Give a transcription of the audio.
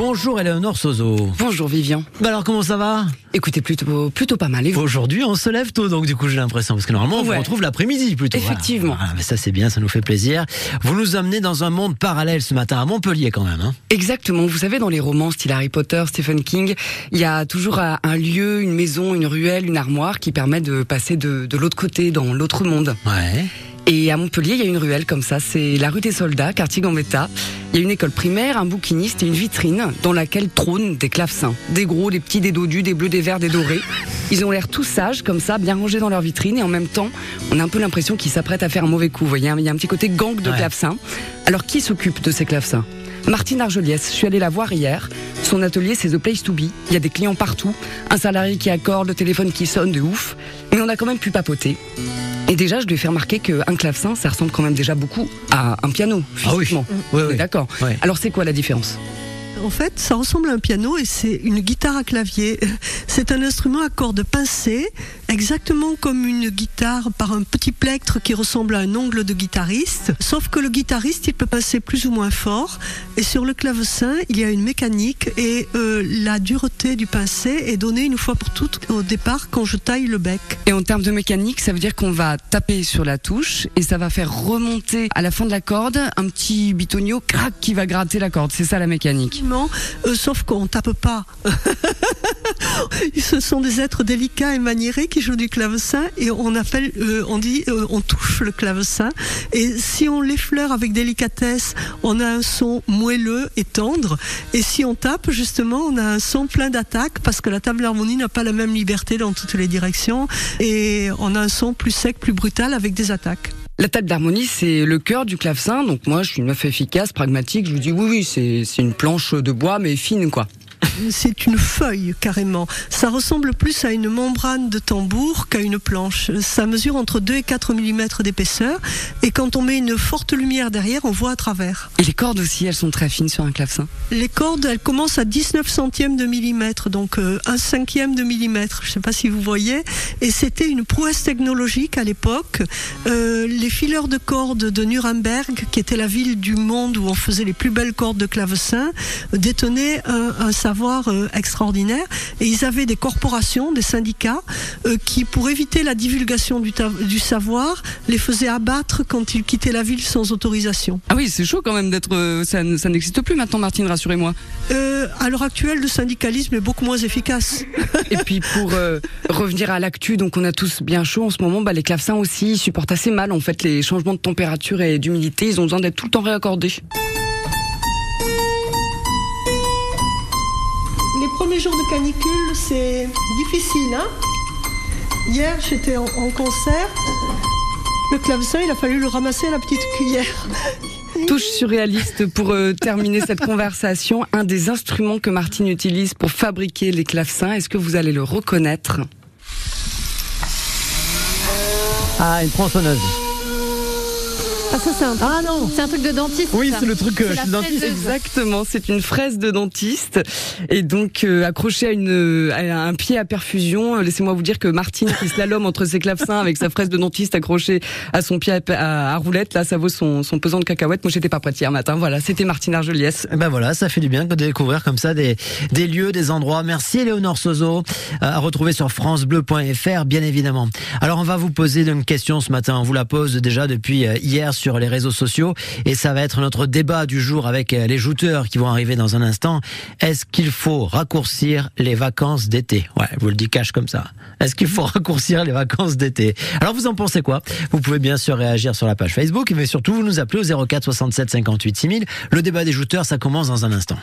Bonjour Eleonore Sozo. Bonjour Vivian. Bah alors comment ça va? Écoutez, plutôt, plutôt pas mal. Vous? Aujourd'hui on se lève tôt donc du coup j'ai l'impression parce que normalement on vous Ouais. retrouve l'après-midi plutôt. Effectivement. Voilà, mais ça c'est bien, ça nous fait plaisir. Vous nous amenez dans un monde parallèle ce matin à Montpellier quand même. Hein Exactement. Vous savez, dans les romans style Harry Potter, Stephen King, il y a toujours un un lieu, une maison, une ruelle, une armoire qui permet de passer de, de l'autre côté, dans l'autre monde. ouais. Et à Montpellier, il y a une ruelle comme ça. C'est la rue des Soldats, quartier Gambetta. Il y a une école primaire, un bouquiniste et une vitrine dans laquelle trônent des clavecins. Des gros, des petits, des dodus, des bleus, des verts, des dorés. Ils ont l'air tous sages, comme ça, bien rangés dans leur vitrine. Et en même temps, on a un peu l'impression qu'ils s'apprêtent à faire un mauvais coup. Vous voyez, il y a un petit côté gang de Ouais. clavecins. Alors, qui s'occupe de ces clavecins? Martine Argeliès, je suis allée la voir hier. Son atelier, c'est The Place to Be. Il y a des clients partout, un salarié qui accorde, le téléphone qui sonne de ouf. Mais on a quand même pu papoter. Et déjà, je lui ai fait remarquer qu'un clavecin, ça ressemble quand même déjà beaucoup à un piano, Ah oui. physiquement. Oui. D'accord. Alors, c'est quoi la différence? En fait, ça ressemble à un piano et c'est une guitare à clavier. C'est un instrument à cordes pincées, exactement comme une guitare par un petit plectre qui ressemble à un ongle de guitariste. Sauf que le guitariste, il peut pincer plus ou moins fort. Et sur le clavecin, il y a une mécanique et euh, la dureté du pincé est donnée une fois pour toutes au départ quand je taille le bec. Et en termes de mécanique, ça veut dire qu'on va taper sur la touche et ça va faire remonter à la fin de la corde un petit bitonio crac qui va gratter la corde. C'est ça la mécanique. Euh, sauf qu'on tape pas. Ce sont des êtres délicats et maniérés qui jouent du clavecin et on appelle, euh, on dit, euh, on touche le clavecin. Et si on l'effleure avec délicatesse, on a un son moelleux et tendre. Et si on tape, justement, on a un son plein d'attaque parce que la table d'harmonie n'a pas la même liberté dans toutes les directions et on a un son plus sec, plus brutal avec des attaques. La table d'harmonie, c'est le cœur du clavecin. Donc moi, je suis une meuf efficace, pragmatique. Je vous dis oui, oui, c'est c'est une planche de bois, mais fine, quoi. C'est une feuille carrément. Ça ressemble plus à une membrane de tambour qu'à une planche. Ça mesure entre 2 et 4 mm d'épaisseur et quand on met une forte lumière derrière, on voit à travers. Et les cordes aussi, elles sont très fines sur un clavecin. Les cordes, elles commencent à 19 centièmes de millimètre, donc euh, un cinquième de millimètre. Je ne sais pas si vous voyez. Et c'était une prouesse technologique à l'époque. Euh, les fileurs de cordes de Nuremberg, qui était la ville du monde où on faisait les plus belles cordes de clavecin, détenaient un, un savoir euh, extraordinaire. Et ils avaient des corporations, des syndicats, euh, qui, pour éviter la divulgation du, savoir, les faisaient abattre quand ils quittaient la ville sans autorisation. Ah oui, c'est chaud quand même d'être. euh, ça ça n'existe plus maintenant, Martine, rassurez-moi. Euh, à l'heure actuelle, le syndicalisme est beaucoup moins efficace. Et puis pour euh, revenir à l'actu, donc on a tous bien chaud en ce moment. Bah, les clavecins aussi supportent assez mal en fait les changements de température et d'humidité. Ils ont besoin d'être tout le temps réaccordés. Les premiers jours de canicule, c'est difficile. Hein Hier, j'étais en, en concert. Le clavecin, il a fallu le ramasser à la petite cuillère. Touche surréaliste pour euh, terminer cette conversation. Un des instruments que Martine utilise pour fabriquer les clavecins, est-ce que vous allez le reconnaître? Ah une tronçonneuse. Ah ça c'est un, Ah non. c'est un truc de dentiste. Oui c'est le truc euh, chez dentiste. Exactement, c'est une fraise de dentiste et donc euh, accrochée à, une, à un pied à perfusion. Euh, Laissez-moi vous dire que Martine qui slalom entre ses clavecins avec sa fraise de dentiste accrochée à son pied à, à- à roulette, là ça vaut son, son pesant de cacahuètes. Moi j'étais pas prête hier matin. Voilà, c'était Martine Argeliès. Eh Ben voilà, ça fait du bien de découvrir comme ça des, des lieux, des endroits. Merci Léonore Sozo, euh, à retrouver sur francebleu.fr bien évidemment. Alors on va vous poser une question ce matin, on vous la pose déjà depuis euh, hier sur les réseaux sociaux et ça va être notre débat du jour avec euh, les jouteurs qui vont arriver dans un instant. Est-ce qu'il faut raccourcir les vacances d'été? Ouais, vous le dis cash comme ça. Est-ce qu'il faut raccourcir les vacances d'été? Alors vous en pensez quoi? Vous pouvez bien sûr réagir sur la page Facebook mais surtout vous nous appelez au 04 67 58 6000. Le débat des jouteurs ça commence dans un instant.